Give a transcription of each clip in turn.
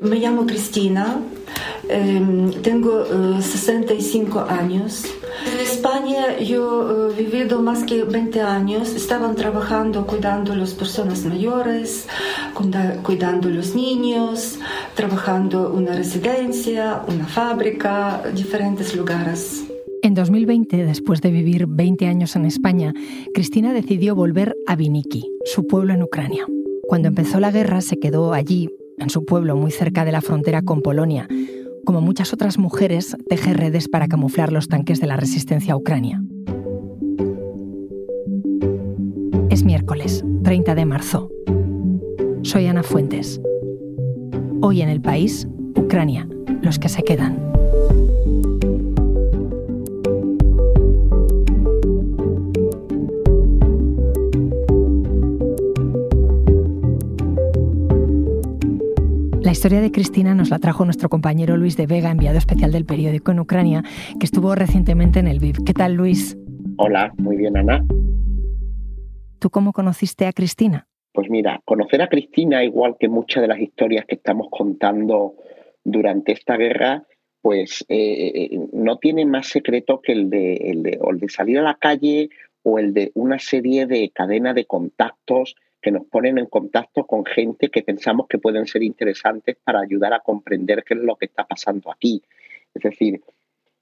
Me llamo Cristina, em, tengo 65 eh, años. En España yo he vivido más que 20 años. Estaban trabajando cuidando a las personas mayores, cuidando a los niños, trabajando una residencia, una fábrica, diferentes lugares. En 2020, después de vivir 20 años en España, Cristina decidió volver a Viniki, su pueblo en Ucrania. Cuando empezó la guerra se quedó allí en su pueblo, muy cerca de la frontera con Polonia. Como muchas otras mujeres, teje redes para camuflar los tanques de la resistencia a Ucrania. Es miércoles, 30 de marzo. Soy Ana Fuentes. Hoy en el país, Ucrania, los que se quedan. La historia de Cristina nos la trajo nuestro compañero Luis de Vega, enviado especial del periódico en Ucrania, que estuvo recientemente en el VIV. ¿Qué tal, Luis? Hola, muy bien, Ana. ¿Tú cómo conociste a Cristina? Pues mira, conocer a Cristina, igual que muchas de las historias que estamos contando durante esta guerra, pues eh, eh, no tiene más secreto que el de, el de, el de salir a la calle o el de una serie de cadena de contactos que nos ponen en contacto con gente que pensamos que pueden ser interesantes para ayudar a comprender qué es lo que está pasando aquí. Es decir,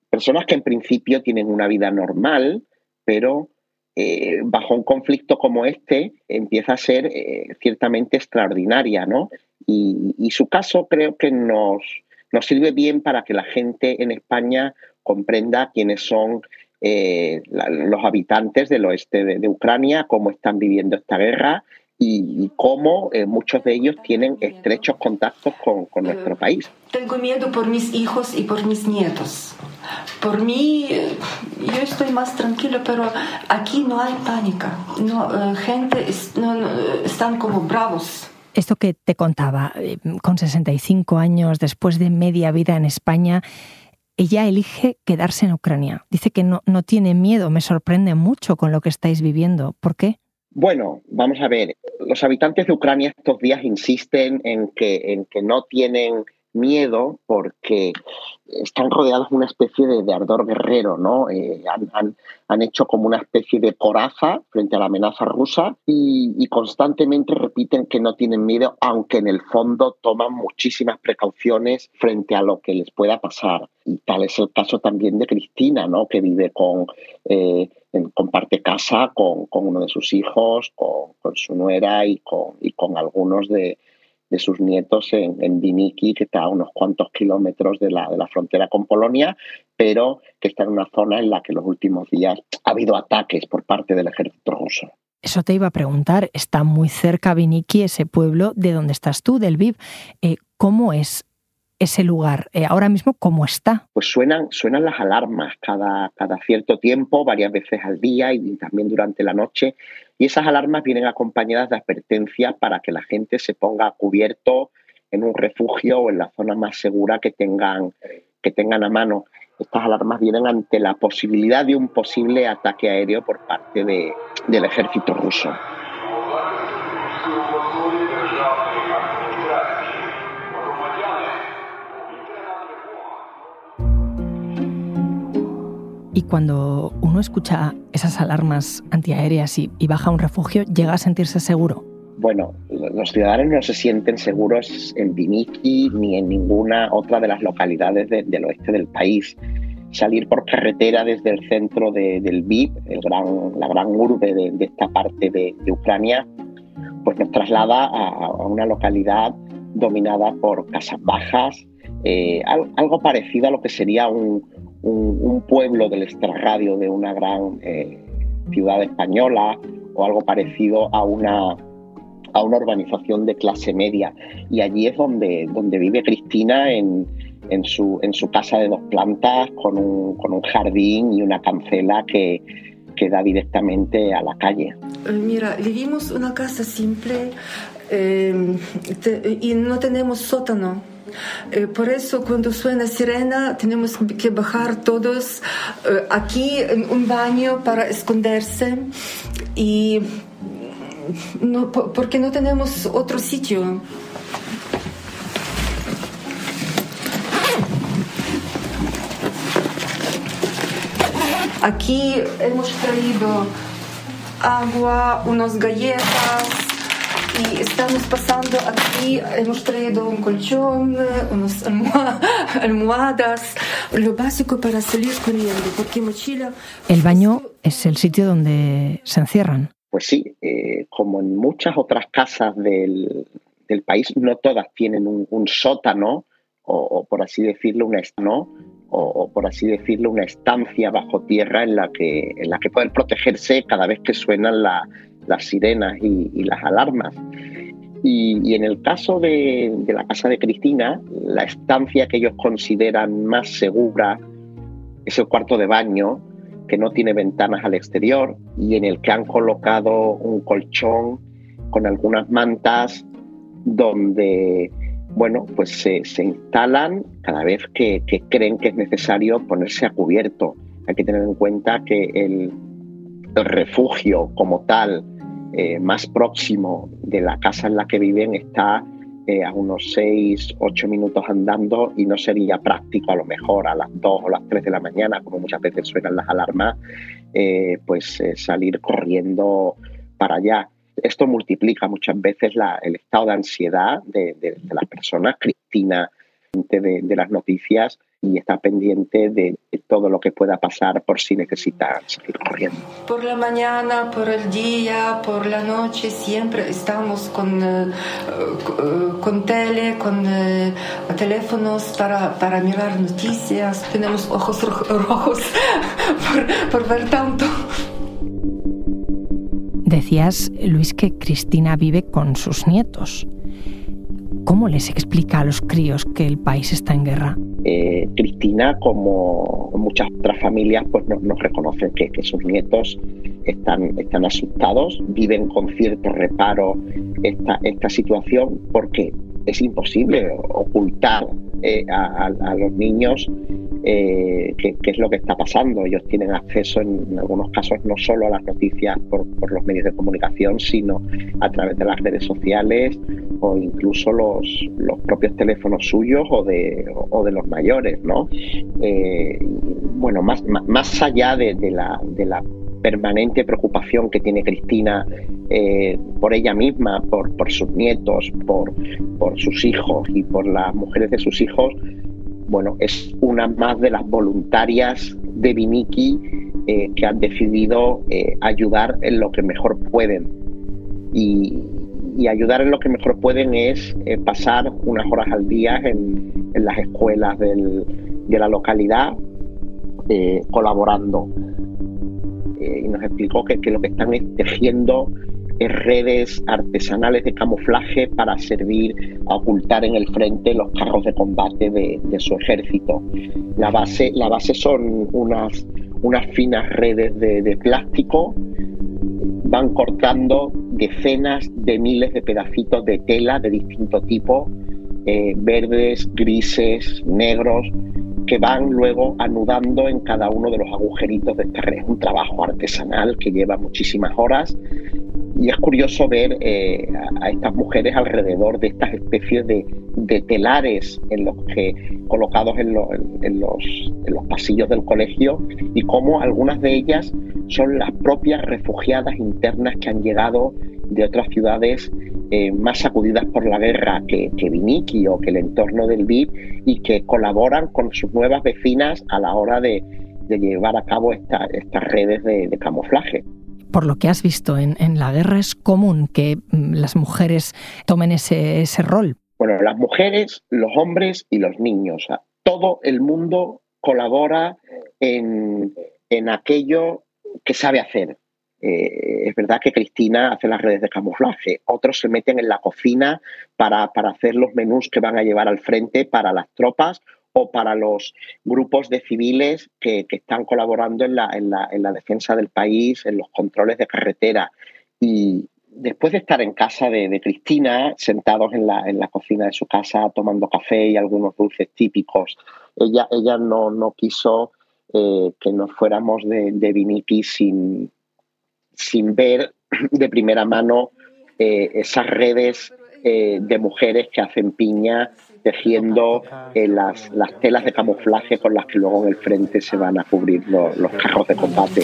personas que en principio tienen una vida normal, pero eh, bajo un conflicto como este empieza a ser eh, ciertamente extraordinaria, ¿no? Y, su caso creo que nos, nos sirve bien para que la gente en España comprenda quiénes son eh, los habitantes del oeste de, Ucrania, cómo están viviendo esta guerra y, cómo eh, muchos de ellos tienen estrechos contactos con, con, nuestro país. Tengo miedo por mis hijos y por mis nietos. Por mí, yo estoy más tranquila, pero aquí no hay pánica. No, eh, gente están como bravos. Esto que te contaba, eh, con 65 años, después de media vida en España, ella elige quedarse en Ucrania. Dice que no, no tiene miedo, me sorprende mucho con lo que estáis viviendo. ¿Por qué? Bueno, vamos a ver, los habitantes de Ucrania estos días insisten en que, en que no tienen miedo porque están rodeados de una especie de, ardor guerrero, ¿no? Eh, han, hecho como una especie de coraza frente a la amenaza rusa y, constantemente repiten que no tienen miedo, aunque en el fondo toman muchísimas precauciones frente a lo que les pueda pasar. Y tal es el caso también de Cristina, ¿no? Que vive con... Eh, comparte casa con, uno de sus hijos, con, su nuera y con, y con algunos de, de sus nietos en, en Viniki, que está a unos cuantos kilómetros de la, de la frontera con Polonia, pero que está en una zona en la que los últimos días ha habido ataques por parte del ejército ruso. Eso te iba a preguntar, está muy cerca Viniki, ese pueblo de donde estás tú, del Viv. Eh, ¿Cómo es ese lugar? Eh, ahora mismo, ¿cómo está? Pues suenan, suenan las alarmas cada, cada cierto tiempo, varias veces al día y también durante la noche. Y esas alarmas vienen acompañadas de advertencias para que la gente se ponga a cubierto en un refugio o en la zona más segura que tengan, que tengan a mano. Estas alarmas vienen ante la posibilidad de un posible ataque aéreo por parte de, del ejército ruso. Y cuando uno escucha esas alarmas antiaéreas y, baja a un refugio, ¿llega a sentirse seguro? Bueno, los ciudadanos no se sienten seguros en Viniki ni en ninguna otra de las localidades del oeste del país. Salir por carretera desde el centro del VIP, la gran urbe de, esta parte de, Ucrania, pues nos traslada a, una localidad dominada por casas bajas, eh, algo parecido a lo que sería un, un, pueblo del extrarradio de una gran eh, ciudad española o algo parecido a una, a una urbanización de clase media. Y allí es donde, donde vive Cristina en, en, su, en su casa de dos plantas con un, con un jardín y una cancela que, que da directamente a la calle. Eh, mira, vivimos una casa simple eh, y no tenemos sótano eh, por eso cuando suena sirena tenemos que bajar todos eh, aquí en un baño para esconderse y no, porque no tenemos otro sitio. Aquí hemos traído agua, unas galletas y estamos pasando aquí, hemos traído un colchón, unas almohadas, lo básico para salir corriendo, porque mochila... El baño es el sitio donde se encierran. Pues sí, eh, como en muchas otras casas del, país, no todas tienen un, sótano o, por así decirlo, una ¿no? o, por así decirlo, una estancia bajo tierra en la que, en la que poder protegerse cada vez que suenan las sirenas y, las alarmas. Y, en el caso de, la casa de Cristina, la estancia que ellos consideran más segura es el cuarto de baño, que no tiene ventanas al exterior y en el que han colocado un colchón con algunas mantas donde bueno, pues se, instalan cada vez que, creen que es necesario ponerse a cubierto. Hay que tener en cuenta que el, refugio como tal eh, más próximo de la casa en la que viven está eh, a unos 6, 8 minutos andando y no sería práctico a lo mejor a las 2 o las 3 de la mañana, como muchas veces suenan las alarmas, eh, pues salir corriendo para allá esto multiplica muchas veces el estado de ansiedad de, las personas. Cristina, de, de, las noticias y está pendiente de, todo lo que pueda pasar por si necesita seguir corriendo. Por la mañana, por el día, por la noche, siempre estamos con, eh, con tele, con eh, teléfonos para, para, mirar noticias. Tenemos ojos rojos por, por ver tanto. Decías, Luis, que Cristina vive con sus nietos. ¿Cómo les explica a los críos que el país está en guerra? Eh, Cristina, como muchas otras familias, pues nos, reconocen que, sus nietos están, asustados, viven con cierto reparo esta, esta situación porque es imposible ocultar eh, a, los niños eh, qué, es lo que está pasando. Ellos tienen acceso en, algunos casos no solo a las noticias por, los medios de comunicación, sino a través de las redes sociales o incluso los, los propios teléfonos suyos o de, o de los mayores. ¿no? Eh, bueno, más, más allá de, la, de la permanente preocupación que tiene Cristina eh, por ella misma, por, por sus nietos, por, por sus hijos y por las mujeres de sus hijos, bueno, es más de las voluntarias de Viniki eh, que han decidido eh, ayudar en lo que mejor pueden. Y, ayudar en lo que mejor pueden es eh, pasar unas horas al día en, las escuelas de la localidad colaborando. y nos explicó que, que, lo que están es tejiendo redes artesanales de camuflaje para servir a ocultar en el frente los carros de combate de, su ejército. La base, la base son unas, unas finas redes de, plástico, van cortando decenas de miles de pedacitos de tela de distinto tipo, eh, verdes, grises, negros, que van luego anudando en cada uno de los agujeritos de esta red. Un trabajo artesanal que lleva muchísimas horas y es curioso ver eh, a, estas mujeres alrededor de estas especies de, telares en los que, colocados en, los, en, los, pasillos del colegio y cómo algunas de ellas son las propias refugiadas internas que han llegado de otras ciudades eh, más sacudidas por la guerra que, que Viniki o que el entorno del VIP y que colaboran con sus nuevas vecinas a la hora de, llevar a cabo estas redes de camuflaje por lo que has visto en, la guerra, es común que mm, las mujeres tomen ese, rol. Bueno, las mujeres, los hombres y los niños. todo el mundo colabora en, aquello que sabe hacer. Eh, es verdad que Cristina hace las redes de camuflaje, otros se meten en la cocina para, para, hacer los menús que van a llevar al frente para las tropas o para los grupos de civiles que, están colaborando en la, en, la, en la, defensa del país, en los controles de carretera. Y después de estar en casa de, Cristina, sentados en la, en la, cocina de su casa tomando café y algunos dulces típicos, ella, ella no, no quiso eh, que nos fuéramos de, de Viniki sin, sin ver de primera mano eh, esas redes de mujeres que hacen piña tejiendo las, las, telas de camuflaje con las que luego en el frente se van a cubrir los, los carros de combate.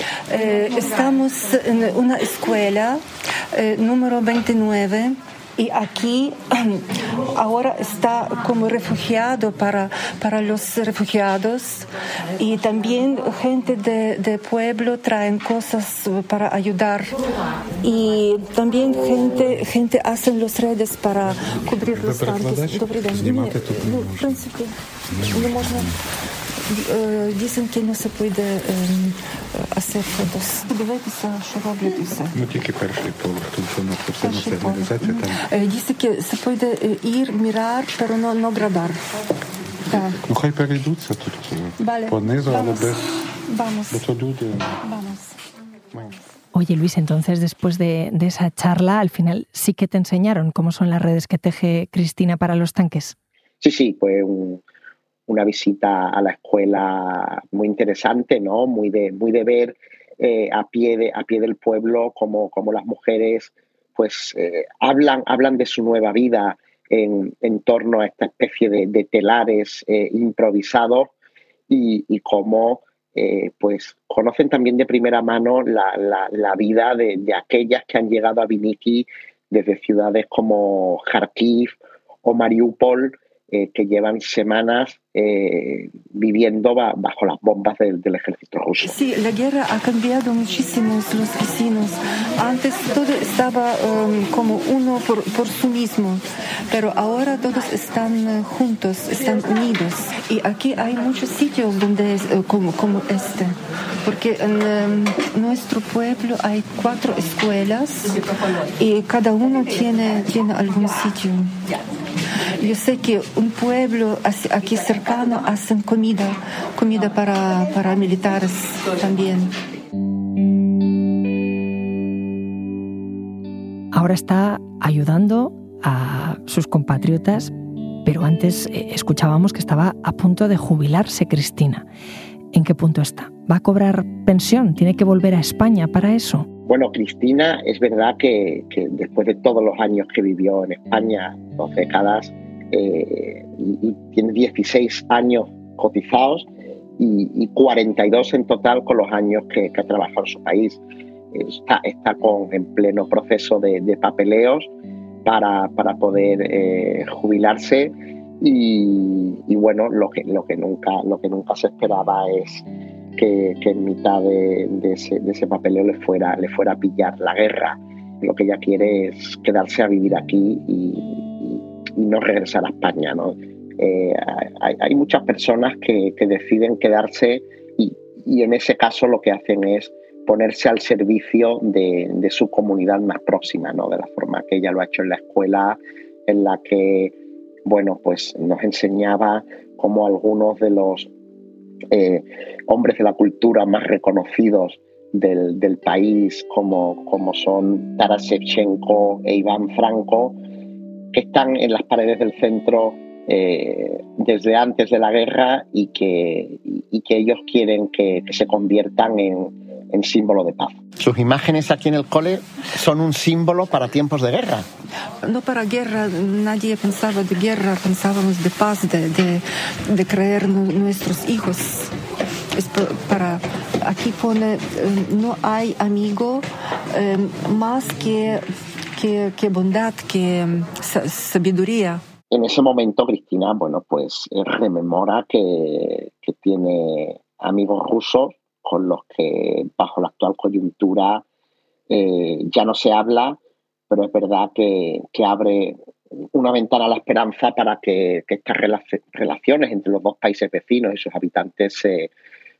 estamos en una escuela número 29 y aquí ahora está como refugiado para, para los refugiados. Y también gente de, de, pueblo traen cosas para ayudar. Y también gente gente hacen los redes para cubrir los tanques. Е, дійсеньки не се puede hacer fotos. Дивитися, що роблять і все. Ну тільки перший поверх, тому що на це сигналізація там. Дійсеньки се puede ir, mirar, pero no, no grabar. Так. Ну хай перейдуться тут vale. понизу, але без... Vamos. Бо то люди... Vamos. Oye Luis, entonces después de, de, esa charla, al final sí que te enseñaron cómo son las redes que teje Cristina para los tanques. Sí, sí, pues un, una visita a la escuela muy interesante, ¿no? Muy de, muy de ver eh, a, pie de, a pie del pueblo cómo, las mujeres pues eh, hablan, hablan de su nueva vida en, torno a esta especie de, telares eh, improvisados y, cómo pues conocen también de primera mano la, vida de, de, aquellas que han llegado a Viniki desde ciudades como Kharkiv o Mariupol eh, que llevan semanas eh, viviendo bajo las bombas del, ejército ruso. Sí, la guerra ha cambiado muchísimo los vecinos. Antes todo estaba um, como uno por, por sí mismo, pero ahora todos están eh, juntos, están unidos. Y aquí hay muchos sitios donde como, como este, porque en um, nuestro pueblo hay cuatro escuelas y cada uno tiene, tiene algún sitio. Yo sé que un pueblo aquí cercano hacen comida, comida para, para militares también. Ahora está ayudando a sus compatriotas, pero antes eh, escuchábamos que estaba a punto de jubilarse Cristina. ¿En qué punto está? ¿Va a cobrar pensión? ¿Tiene que volver a España para eso? Bueno, Cristina, es verdad que, que después de todos los años que vivió en España, dos décadas, y, tiene 16 años cotizados y, 42 en total con los años que, ha trabajado en su país. Está, está con, en pleno proceso de, papeleos para, para poder eh, jubilarse y, bueno, lo que, lo, que nunca, lo que nunca se esperaba es que, en mitad de, ese, de, ese, papeleo le fuera, le fuera a pillar la guerra. Lo que ella quiere es quedarse a vivir aquí y, y no regresar a España. ¿no? Eh, hay, muchas personas que, deciden quedarse y, en ese caso lo que hacen es ponerse al servicio de, su comunidad más próxima, ¿no? de la forma que ella lo ha hecho en la escuela, en la que bueno, pues nos enseñaba cómo algunos de los eh, hombres de la cultura más reconocidos del, país, como, como son Taras Shevchenko e Iván Franco, que están en las paredes del centro eh, desde antes de la guerra y que, que ellos quieren que, se conviertan en, símbolo de paz. Sus imágenes aquí en el cole son un símbolo para tiempos de guerra. No para guerra, nadie pensaba de guerra, pensábamos de paz, de, creer nuestros hijos. para, aquí pone, eh, no hay amigo eh, más que qué, bondad, qué mm, sabiduría. En ese momento Cristina, bueno, pues eh, rememora que, tiene amigos rusos con los que bajo la actual coyuntura eh, ya no se habla, pero es verdad que, abre una ventana a la esperanza para que, estas relaciones entre los dos países vecinos y sus habitantes se,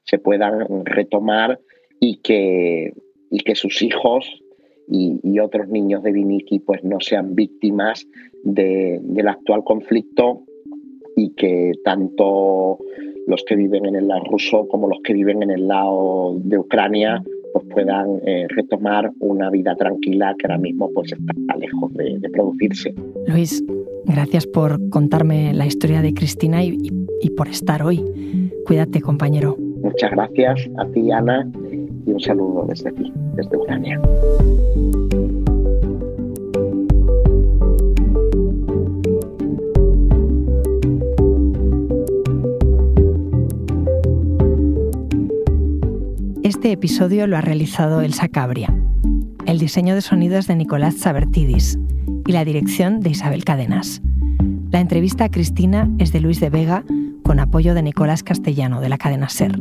se puedan retomar y que, y que sus hijos y, otros niños de Viniki pues no sean víctimas del actual conflicto y que tanto los que viven en el lado ruso como los que viven en el lado de Ucrania pues puedan eh, retomar una vida tranquila que ahora mismo pues está lejos de, producirse. Luis, gracias por contarme la historia de Cristina y, y por estar hoy. Cuídate, compañero. Muchas gracias a ti, Ana, y un saludo desde aquí, desde Ucrania. Este episodio lo ha realizado Elsa Cabria. El diseño de sonidos de Nicolás Sabertidis y la dirección de Isabel Cadenas. La entrevista a Cristina es de Luis de Vega con apoyo de Nicolás Castellano de la cadena SER.